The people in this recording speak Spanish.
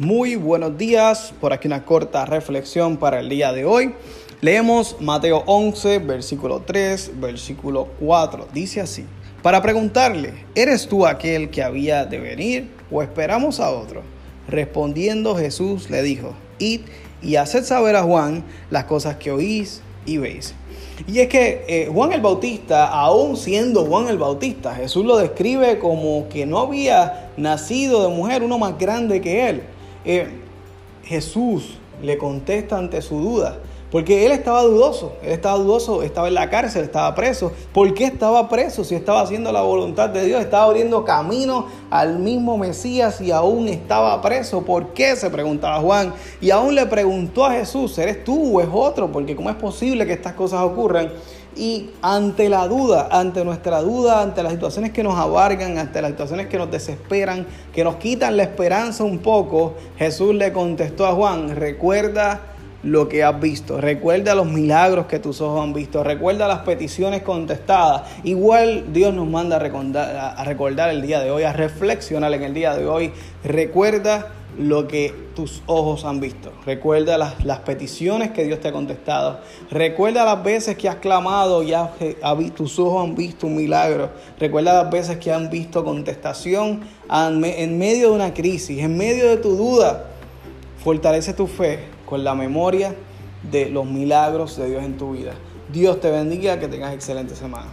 Muy buenos días, por aquí una corta reflexión para el día de hoy. Leemos Mateo 11, versículo 3, versículo 4. Dice así, para preguntarle, ¿eres tú aquel que había de venir o esperamos a otro? Respondiendo Jesús le dijo, id y haced saber a Juan las cosas que oís y veis. Y es que eh, Juan el Bautista, aún siendo Juan el Bautista, Jesús lo describe como que no había nacido de mujer uno más grande que él. Eh, Jesús le contesta ante su duda. Porque él estaba dudoso, él estaba dudoso, estaba en la cárcel, estaba preso. ¿Por qué estaba preso si estaba haciendo la voluntad de Dios? Estaba abriendo camino al mismo Mesías y aún estaba preso. ¿Por qué? Se preguntaba Juan. Y aún le preguntó a Jesús, ¿eres tú o es otro? Porque ¿cómo es posible que estas cosas ocurran? Y ante la duda, ante nuestra duda, ante las situaciones que nos abargan, ante las situaciones que nos desesperan, que nos quitan la esperanza un poco, Jesús le contestó a Juan, recuerda lo que has visto, recuerda los milagros que tus ojos han visto, recuerda las peticiones contestadas. Igual Dios nos manda a recordar, el día de hoy, a reflexionar en el día de hoy, recuerda lo que tus ojos han visto. Recuerda las, las, peticiones que Dios te ha contestado. Recuerda las veces que has clamado y tus ojos han visto un milagro. Recuerda las veces que han visto contestación en medio de una crisis, en medio de tu duda. Fortalece tu fe con la memoria de los milagros de Dios en tu vida. Dios te bendiga, que tengas excelente semana.